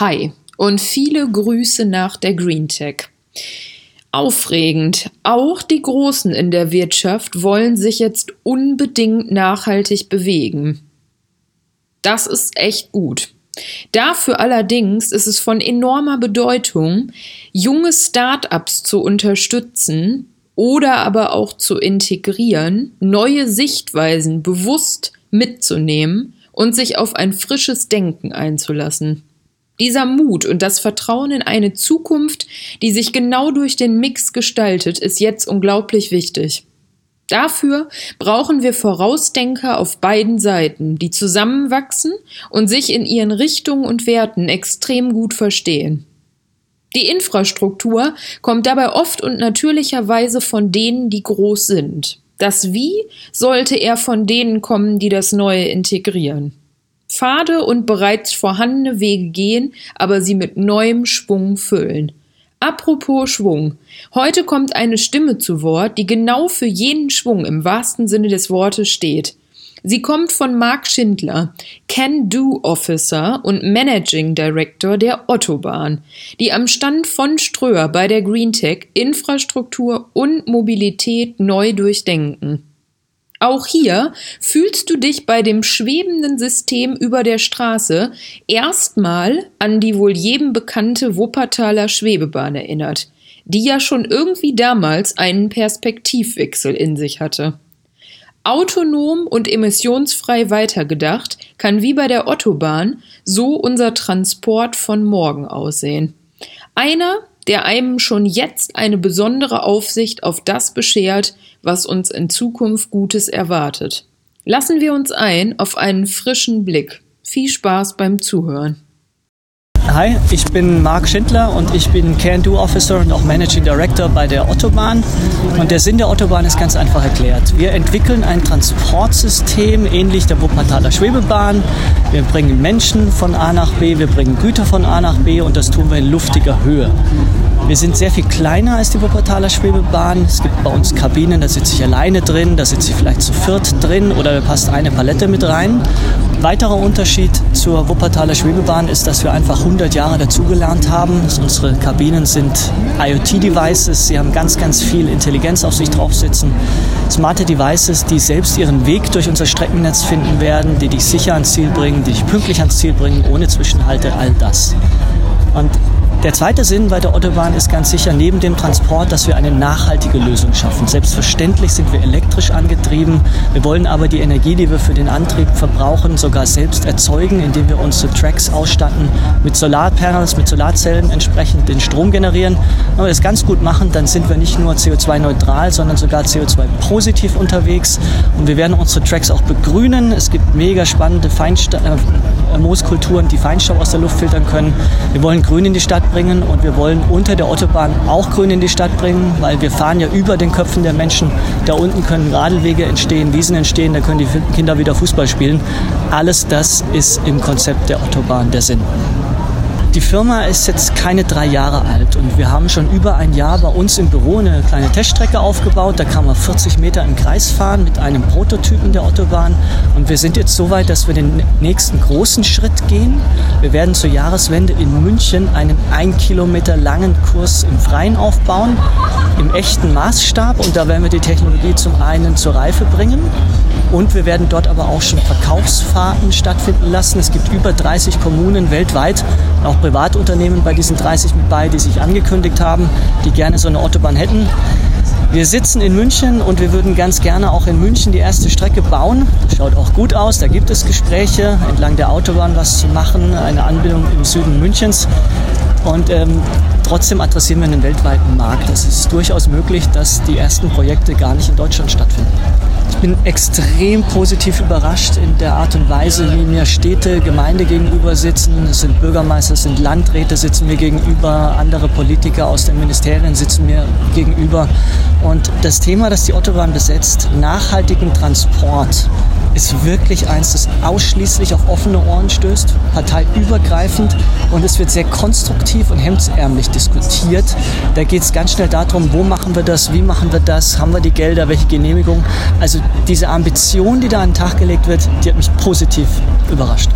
Hi und viele Grüße nach der Green Tech. Aufregend. Auch die Großen in der Wirtschaft wollen sich jetzt unbedingt nachhaltig bewegen. Das ist echt gut. Dafür allerdings ist es von enormer Bedeutung, junge Start-ups zu unterstützen oder aber auch zu integrieren, neue Sichtweisen bewusst mitzunehmen und sich auf ein frisches Denken einzulassen. Dieser Mut und das Vertrauen in eine Zukunft, die sich genau durch den Mix gestaltet, ist jetzt unglaublich wichtig. Dafür brauchen wir Vorausdenker auf beiden Seiten, die zusammenwachsen und sich in ihren Richtungen und Werten extrem gut verstehen. Die Infrastruktur kommt dabei oft und natürlicherweise von denen, die groß sind. Das Wie sollte eher von denen kommen, die das Neue integrieren. Pfade und bereits vorhandene Wege gehen, aber sie mit neuem Schwung füllen. Apropos Schwung. Heute kommt eine Stimme zu Wort, die genau für jenen Schwung im wahrsten Sinne des Wortes steht. Sie kommt von Mark Schindler, Can-Do-Officer und Managing Director der Ottobahn, die am Stand von Ströer bei der GreenTech Infrastruktur und Mobilität neu durchdenken. Auch hier fühlst du dich bei dem schwebenden System über der Straße erstmal an die wohl jedem bekannte Wuppertaler Schwebebahn erinnert, die ja schon irgendwie damals einen Perspektivwechsel in sich hatte. Autonom und emissionsfrei weitergedacht kann wie bei der Ottobahn so unser Transport von morgen aussehen. Einer, der einem schon jetzt eine besondere Aufsicht auf das beschert, was uns in Zukunft Gutes erwartet. Lassen wir uns ein auf einen frischen Blick. Viel Spaß beim Zuhören. Hi, ich bin Marc Schindler und ich bin Can-Do Officer und auch Managing Director bei der Autobahn. Und der Sinn der Autobahn ist ganz einfach erklärt. Wir entwickeln ein Transportsystem ähnlich der Wuppertaler Schwebebahn. Wir bringen Menschen von A nach B, wir bringen Güter von A nach B und das tun wir in luftiger Höhe. Wir sind sehr viel kleiner als die Wuppertaler Schwebebahn. Es gibt bei uns Kabinen, da sitze ich alleine drin, da sitze ich vielleicht zu viert drin oder da passt eine Palette mit rein. Weiterer Unterschied zur Wuppertaler Schwebebahn ist, dass wir einfach 100 Jahre dazugelernt haben. Unsere Kabinen sind IoT-Devices, sie haben ganz, ganz viel Intelligenz auf sich drauf sitzen. Smarte Devices, die selbst ihren Weg durch unser Streckennetz finden werden, die dich sicher ans Ziel bringen, die dich pünktlich ans Ziel bringen, ohne Zwischenhalte, all das. Und der zweite Sinn bei der Autobahn ist ganz sicher neben dem Transport, dass wir eine nachhaltige Lösung schaffen. Selbstverständlich sind wir elektrisch angetrieben. Wir wollen aber die Energie, die wir für den Antrieb verbrauchen, sogar selbst erzeugen, indem wir unsere Tracks ausstatten mit Solarpanels, mit Solarzellen entsprechend den Strom generieren. Wenn wir das ganz gut machen, dann sind wir nicht nur CO2-neutral, sondern sogar CO2-positiv unterwegs. Und wir werden unsere Tracks auch begrünen. Es gibt mega spannende Feinsta äh, Mooskulturen, die Feinstaub aus der Luft filtern können. Wir wollen Grün in die Stadt bringen und wir wollen unter der Autobahn auch Grün in die Stadt bringen, weil wir fahren ja über den Köpfen der Menschen. Da unten können Radwege entstehen, Wiesen entstehen, da können die Kinder wieder Fußball spielen. Alles das ist im Konzept der Autobahn der Sinn. Die Firma ist jetzt keine drei Jahre alt und wir haben schon über ein Jahr bei uns im Büro eine kleine Teststrecke aufgebaut. Da kann man 40 Meter im Kreis fahren mit einem Prototypen der Autobahn und wir sind jetzt so weit, dass wir den nächsten großen Schritt gehen. Wir werden zur Jahreswende in München einen ein Kilometer langen Kurs im Freien aufbauen, im echten Maßstab und da werden wir die Technologie zum einen zur Reife bringen und wir werden dort aber auch schon Verkaufsfahrten stattfinden lassen. Es gibt über 30 Kommunen weltweit, auch Privatunternehmen bei diesen 30 mit bei, die sich angekündigt haben, die gerne so eine Autobahn hätten. Wir sitzen in München und wir würden ganz gerne auch in München die erste Strecke bauen. Schaut auch gut aus. Da gibt es Gespräche, entlang der Autobahn was zu machen, eine Anbindung im Süden Münchens. Und ähm, trotzdem adressieren wir einen weltweiten Markt. Es ist durchaus möglich, dass die ersten Projekte gar nicht in Deutschland stattfinden. Ich bin extrem positiv überrascht in der Art und Weise, wie mir Städte, Gemeinde gegenüber sitzen. Es sind Bürgermeister, es sind Landräte sitzen mir gegenüber, andere Politiker aus den Ministerien sitzen mir gegenüber. Und das Thema, das die Autobahn besetzt, nachhaltigen Transport, ist wirklich eins, das ausschließlich auf offene Ohren stößt, parteiübergreifend und es wird sehr konstruktiv und hemdsärmlich diskutiert. Da geht es ganz schnell darum, wo machen wir das, wie machen wir das, haben wir die Gelder, welche Genehmigung. Also diese Ambition, die da an den Tag gelegt wird, die hat mich positiv überrascht.